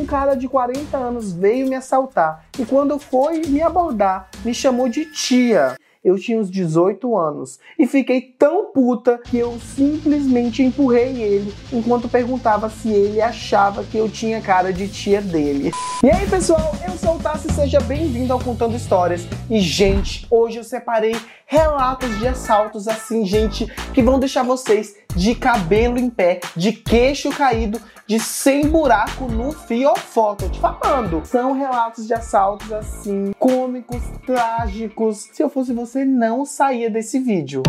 um cara de 40 anos veio me assaltar e quando foi me abordar, me chamou de tia eu tinha uns 18 anos e fiquei tão puta que eu simplesmente empurrei ele enquanto perguntava se ele achava que eu tinha cara de tia dele. E aí pessoal, eu sou o Tassi, seja bem-vindo ao Contando Histórias. E gente, hoje eu separei relatos de assaltos assim, gente, que vão deixar vocês de cabelo em pé, de queixo caído, de sem buraco no fiofó. Tô te falando. São relatos de assaltos assim, cômicos, trágicos. Se eu fosse você, não saía desse vídeo.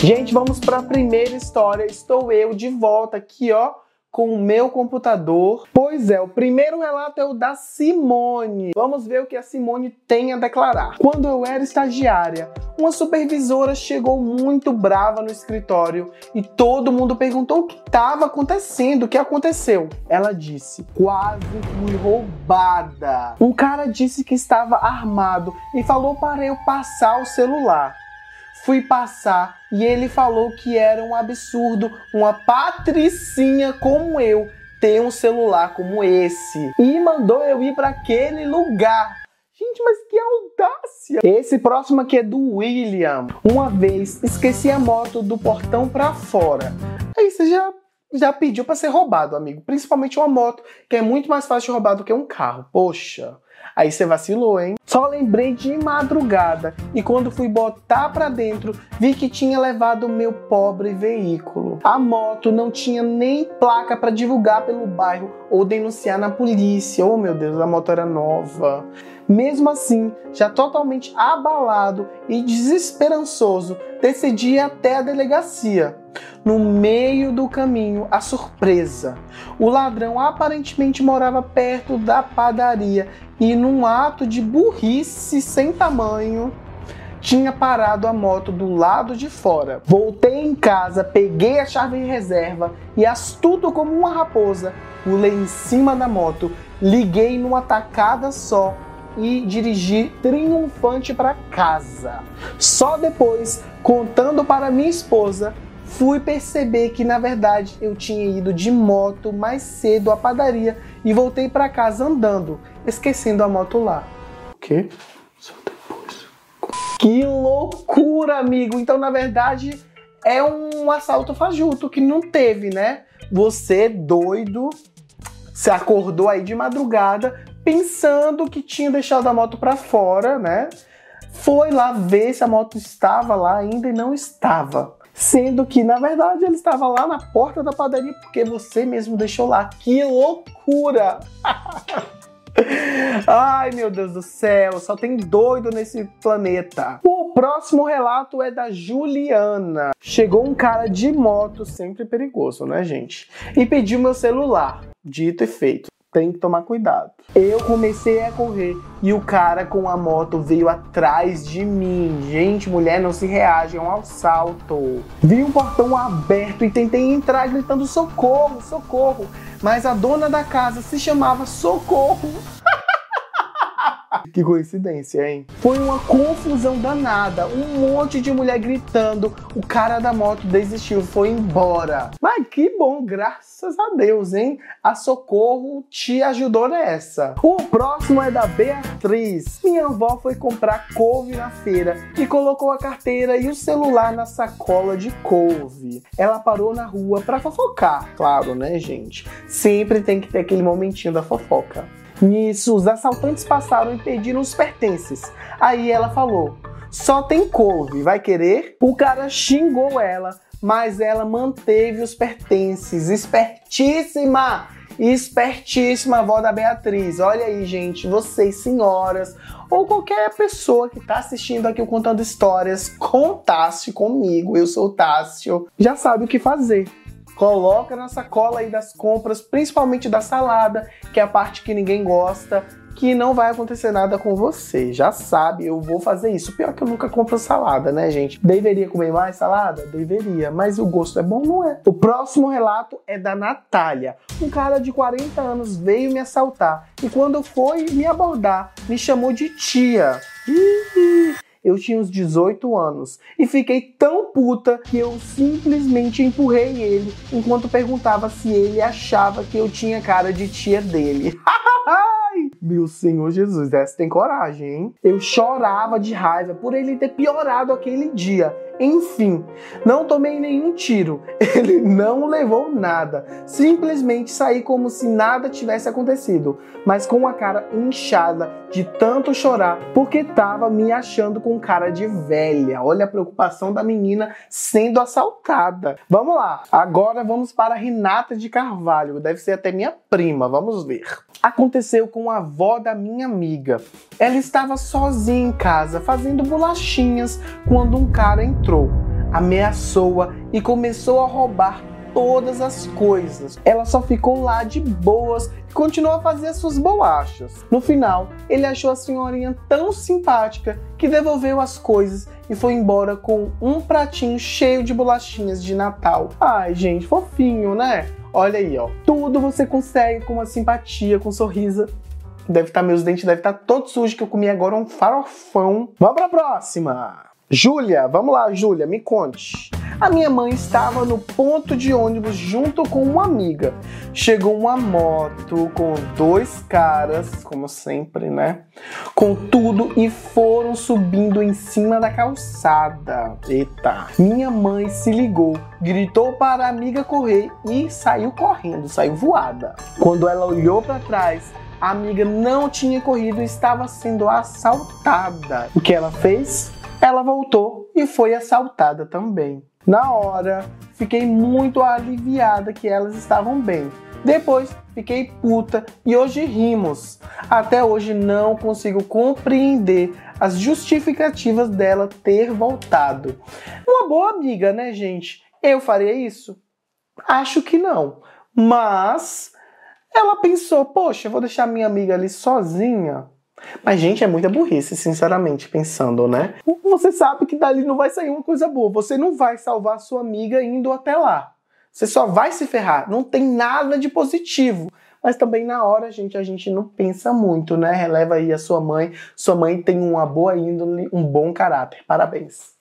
Gente, vamos para a primeira história. Estou eu de volta aqui, ó com o meu computador. Pois é, o primeiro relato é o da Simone. Vamos ver o que a Simone tem a declarar. Quando eu era estagiária, uma supervisora chegou muito brava no escritório e todo mundo perguntou o que estava acontecendo, o que aconteceu. Ela disse: quase fui roubada. Um cara disse que estava armado e falou para eu passar o celular fui passar e ele falou que era um absurdo uma patricinha como eu ter um celular como esse e mandou eu ir para aquele lugar. Gente, mas que audácia! Esse próximo aqui é do William. Uma vez esqueci a moto do portão para fora. Aí você já já pediu para ser roubado, amigo. Principalmente uma moto, que é muito mais fácil de roubar do que um carro. Poxa. Aí você vacilou, hein? Só lembrei de madrugada e quando fui botar para dentro, vi que tinha levado o meu pobre veículo. A moto não tinha nem placa para divulgar pelo bairro ou denunciar na polícia. Oh meu Deus, a moto era nova. Mesmo assim, já totalmente abalado e desesperançoso, decidi ir até a delegacia. No meio do caminho, a surpresa. O ladrão aparentemente morava perto da padaria e, num ato de burrice sem tamanho, tinha parado a moto do lado de fora. Voltei em casa, peguei a chave em reserva e, astuto como uma raposa, pulei em cima da moto, liguei numa tacada só e dirigi triunfante para casa. Só depois, contando para minha esposa, fui perceber que na verdade eu tinha ido de moto mais cedo à padaria e voltei para casa andando, esquecendo a moto lá. O quê? Só depois. Que loucura, amigo! Então, na verdade, é um assalto fajuto que não teve, né? Você doido, se acordou aí de madrugada pensando que tinha deixado a moto para fora, né? Foi lá ver se a moto estava lá ainda e não estava. Sendo que, na verdade, ele estava lá na porta da padaria porque você mesmo deixou lá. Que loucura! Ai, meu Deus do céu, só tem doido nesse planeta. O próximo relato é da Juliana. Chegou um cara de moto, sempre perigoso, né, gente? E pediu meu celular. Dito e feito tem que tomar cuidado. Eu comecei a correr e o cara com a moto veio atrás de mim. Gente, mulher não se reage, é um assalto. Vi um portão aberto e tentei entrar gritando socorro, socorro. Mas a dona da casa se chamava Socorro. Que coincidência, hein? Foi uma confusão danada, um monte de mulher gritando, o cara da moto desistiu, foi embora. Que bom, graças a Deus, hein? A Socorro te ajudou nessa. O próximo é da Beatriz. Minha avó foi comprar couve na feira e colocou a carteira e o celular na sacola de couve. Ela parou na rua para fofocar, claro, né, gente? Sempre tem que ter aquele momentinho da fofoca. Nisso, os assaltantes passaram e pediram os pertences. Aí ela falou: só tem couve, vai querer? O cara xingou ela, mas ela manteve os pertences. Espertíssima! Espertíssima avó da Beatriz. Olha aí, gente, vocês, senhoras, ou qualquer pessoa que está assistindo aqui o Contando Histórias, contasse comigo, eu sou o Tássio, já sabe o que fazer. Coloca na sacola aí das compras, principalmente da salada, que é a parte que ninguém gosta, que não vai acontecer nada com você. Já sabe, eu vou fazer isso. Pior que eu nunca compro salada, né, gente? Deveria comer mais salada? Deveria, mas o gosto é bom, não é? O próximo relato é da Natália. Um cara de 40 anos veio me assaltar e quando foi me abordar, me chamou de tia. Eu tinha uns 18 anos e fiquei tão puta que eu simplesmente empurrei ele enquanto perguntava se ele achava que eu tinha cara de tia dele. Meu Senhor Jesus, essa tem coragem, hein? Eu chorava de raiva por ele ter piorado aquele dia. Enfim, não tomei nenhum tiro, ele não levou nada, simplesmente saí como se nada tivesse acontecido, mas com a cara inchada de tanto chorar, porque tava me achando com cara de velha. Olha a preocupação da menina sendo assaltada. Vamos lá, agora vamos para Renata de Carvalho, deve ser até minha prima, vamos ver. Aconteceu com a avó da minha amiga. Ela estava sozinha em casa fazendo bolachinhas quando um cara entrou entrou, ameaçou-a e começou a roubar todas as coisas. Ela só ficou lá de boas e continuou a fazer as suas bolachas. No final, ele achou a senhorinha tão simpática que devolveu as coisas e foi embora com um pratinho cheio de bolachinhas de Natal. Ai, gente, fofinho, né? Olha aí, ó. Tudo você consegue com uma simpatia, com um sorriso. Deve estar, tá, meus dentes devem estar tá todos sujos que eu comi agora um farofão. Vamos pra próxima! Júlia, vamos lá, Júlia, me conte. A minha mãe estava no ponto de ônibus junto com uma amiga. Chegou uma moto com dois caras, como sempre, né? Com tudo e foram subindo em cima da calçada. Eita! Minha mãe se ligou, gritou para a amiga correr e saiu correndo, saiu voada. Quando ela olhou para trás, a amiga não tinha corrido e estava sendo assaltada. O que ela fez? Ela voltou e foi assaltada também. Na hora, fiquei muito aliviada que elas estavam bem. Depois fiquei puta e hoje rimos. Até hoje não consigo compreender as justificativas dela ter voltado. Uma boa amiga, né, gente? Eu faria isso? Acho que não. Mas ela pensou, poxa, eu vou deixar minha amiga ali sozinha. Mas, gente, é muita burrice, sinceramente, pensando, né? Você sabe que dali não vai sair uma coisa boa. Você não vai salvar sua amiga indo até lá. Você só vai se ferrar. Não tem nada de positivo. Mas também na hora, gente, a gente não pensa muito, né? Releva aí a sua mãe. Sua mãe tem uma boa índole, um bom caráter. Parabéns.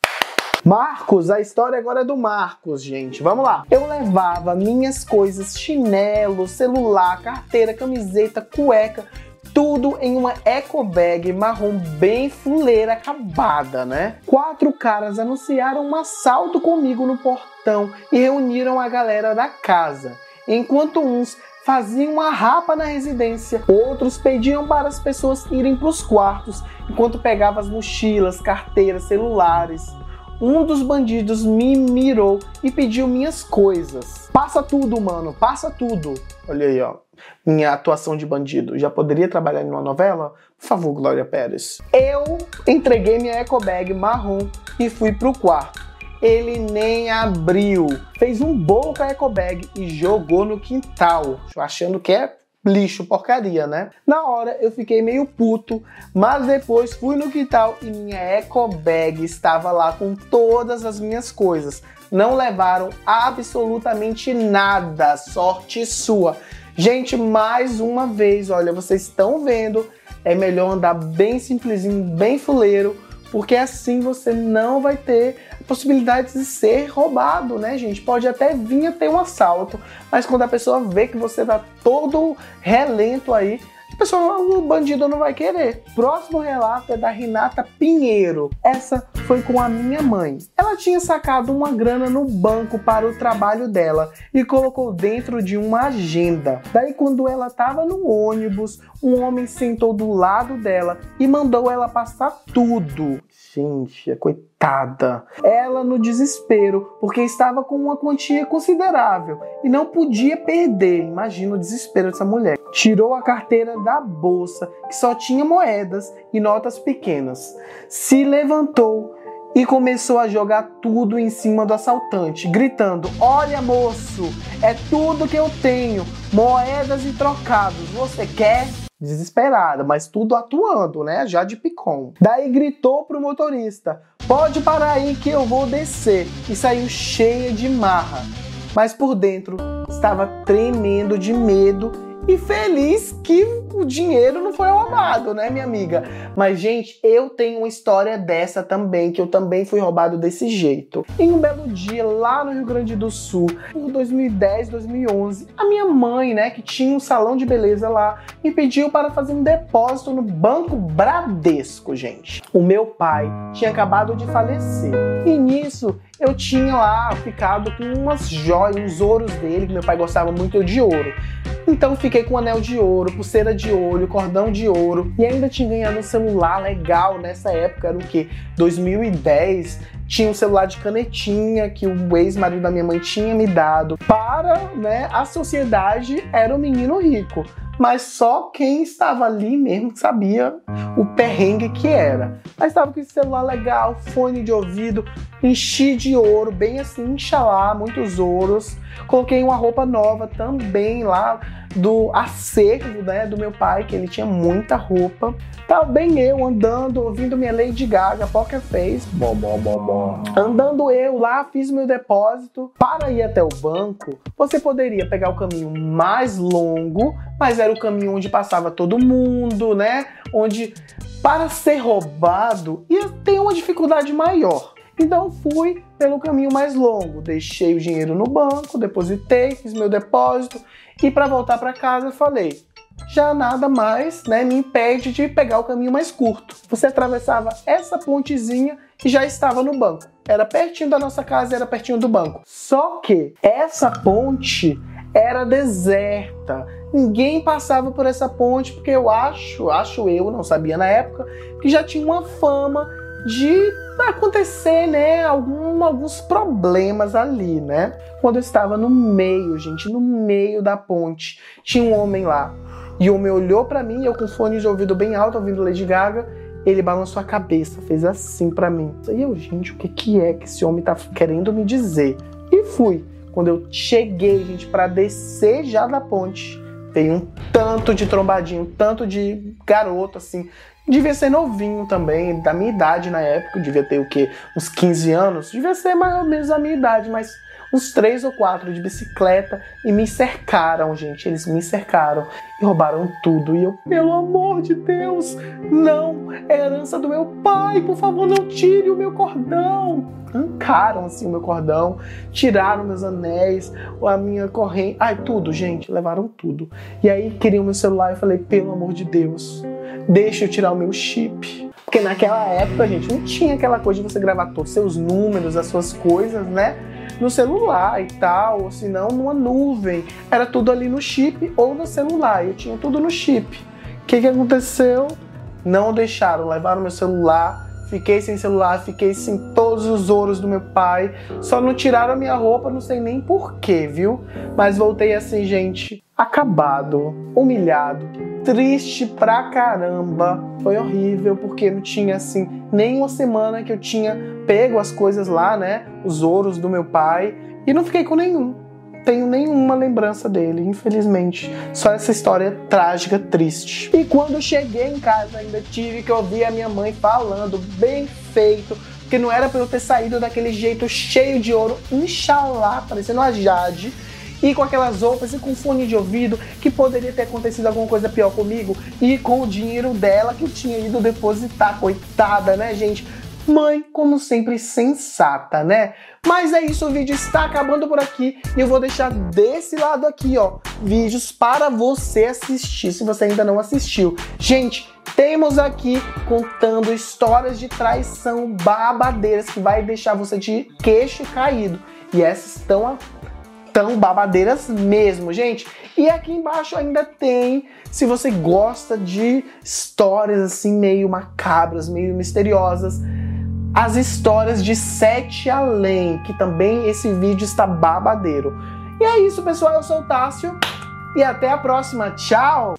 Marcos, a história agora é do Marcos, gente. Vamos lá. Eu levava minhas coisas, chinelo, celular, carteira, camiseta, cueca, tudo em uma eco bag marrom bem fuleira acabada, né? Quatro caras anunciaram um assalto comigo no portão e reuniram a galera da casa. Enquanto uns faziam uma rapa na residência, outros pediam para as pessoas irem para os quartos, enquanto pegavam as mochilas, carteiras, celulares. Um dos bandidos me mirou e pediu minhas coisas. Passa tudo, mano, passa tudo. Olha aí, ó minha atuação de bandido. Já poderia trabalhar em uma novela? Por favor, Glória Pérez. Eu entreguei minha ecobag marrom e fui pro quarto. Ele nem abriu. Fez um bolo com a ecobag e jogou no quintal, achando que é lixo, porcaria, né? Na hora eu fiquei meio puto, mas depois fui no quintal e minha ecobag estava lá com todas as minhas coisas. Não levaram absolutamente nada, sorte sua. Gente, mais uma vez, olha, vocês estão vendo, é melhor andar bem simplesinho, bem fuleiro, porque assim você não vai ter possibilidade de ser roubado, né, gente? Pode até vir a ter um assalto, mas quando a pessoa vê que você tá todo relento aí, a pessoa, o bandido não vai querer. Próximo relato é da Renata Pinheiro. Essa foi com a minha mãe. Ela tinha sacado uma grana no banco para o trabalho dela e colocou dentro de uma agenda. Daí, quando ela estava no ônibus, um homem sentou do lado dela e mandou ela passar tudo. Gente, coitada. Ela no desespero, porque estava com uma quantia considerável e não podia perder. Imagina o desespero dessa mulher. Tirou a carteira da bolsa, que só tinha moedas e notas pequenas. Se levantou e começou a jogar tudo em cima do assaltante, gritando: Olha, moço, é tudo que eu tenho, moedas e trocados. Você quer? desesperada, mas tudo atuando, né? Já de picom. Daí gritou pro motorista: Pode parar aí que eu vou descer. E saiu cheia de marra. Mas por dentro estava tremendo de medo e feliz que o dinheiro não foi roubado, né, minha amiga? Mas, gente, eu tenho uma história dessa também, que eu também fui roubado desse jeito. Em um belo dia, lá no Rio Grande do Sul, por 2010, 2011, a minha mãe, né, que tinha um salão de beleza lá, me pediu para fazer um depósito no Banco Bradesco, gente. O meu pai tinha acabado de falecer. E nisso, eu tinha lá ficado com umas joias, uns ouros dele, que meu pai gostava muito de ouro. Então fiquei com anel de ouro, pulseira de ouro, cordão de ouro e ainda tinha ganhado um celular legal nessa época, era o que? 2010. Tinha um celular de canetinha que o ex-marido da minha mãe tinha me dado. Para, né, a sociedade era o menino rico mas só quem estava ali mesmo sabia o perrengue que era. Mas estava com esse celular legal, fone de ouvido, enchi de ouro, bem assim, inxalá, muitos ouros. Coloquei uma roupa nova também lá do acervo, né, do meu pai, que ele tinha muita roupa. Tava bem eu andando, ouvindo minha Lady Gaga, Poker Face. Bom, bom, bom, bom. Andando eu lá, fiz meu depósito. Para ir até o banco, você poderia pegar o caminho mais longo, mas era o caminho onde passava todo mundo, né? Onde para ser roubado ia ter uma dificuldade maior. Então fui pelo caminho mais longo, deixei o dinheiro no banco, depositei, fiz meu depósito e para voltar para casa falei: já nada mais né, me impede de pegar o caminho mais curto. Você atravessava essa pontezinha e já estava no banco. Era pertinho da nossa casa, era pertinho do banco. Só que essa ponte era deserta. Ninguém passava por essa ponte porque eu acho, acho eu, não sabia na época, que já tinha uma fama de acontecer, né, algum, alguns problemas ali, né? Quando eu estava no meio, gente, no meio da ponte, tinha um homem lá. E o homem olhou para mim, eu com fone de ouvido bem alto, ouvindo Lady Gaga, ele balançou a cabeça, fez assim para mim. E eu, gente, o que que é que esse homem tá querendo me dizer? E fui. Quando eu cheguei, gente, para descer já da ponte, veio um tanto de trombadinho, tanto de garoto, assim, Devia ser novinho também, da minha idade na época, devia ter o quê? Uns 15 anos? Devia ser mais ou menos a minha idade, mas uns três ou quatro de bicicleta e me cercaram, gente. Eles me cercaram e roubaram tudo. E eu, pelo amor de Deus, não! É herança do meu pai, por favor, não tire o meu cordão! Arrancaram assim o meu cordão, tiraram meus anéis, a minha corrente, ai, tudo, gente, levaram tudo. E aí queriam meu celular e falei, pelo amor de Deus deixa eu tirar o meu chip. Porque naquela época, gente, não tinha aquela coisa de você gravar todos os seus números, as suas coisas, né? No celular e tal, ou se não, numa nuvem. Era tudo ali no chip ou no celular. Eu tinha tudo no chip. O que, que aconteceu? Não deixaram, levaram meu celular, fiquei sem celular, fiquei sem todos os ouros do meu pai. Só não tiraram a minha roupa, não sei nem porquê, viu? Mas voltei assim, gente, acabado, humilhado, triste pra caramba. Foi horrível, porque não tinha assim nem uma semana que eu tinha pego as coisas lá, né? Os ouros do meu pai, e não fiquei com nenhum. Tenho nenhuma lembrança dele, infelizmente. Só essa história trágica, triste. E quando cheguei em casa, ainda tive que ouvir a minha mãe falando, bem feito, que não era para eu ter saído daquele jeito cheio de ouro, inshallah, parecendo a Jade e com aquelas roupas e com fone de ouvido, que poderia ter acontecido alguma coisa pior comigo, e com o dinheiro dela que eu tinha ido depositar, coitada, né, gente? Mãe, como sempre, sensata, né? Mas é isso, o vídeo está acabando por aqui e eu vou deixar desse lado aqui, ó, vídeos para você assistir, se você ainda não assistiu. Gente, temos aqui contando histórias de traição babadeiras que vai deixar você de queixo caído. E essas estão tão babadeiras mesmo, gente. E aqui embaixo ainda tem, se você gosta de histórias assim meio macabras, meio misteriosas, as histórias de Sete Além, que também esse vídeo está babadeiro. E é isso, pessoal. Eu sou o Tássio e até a próxima. Tchau!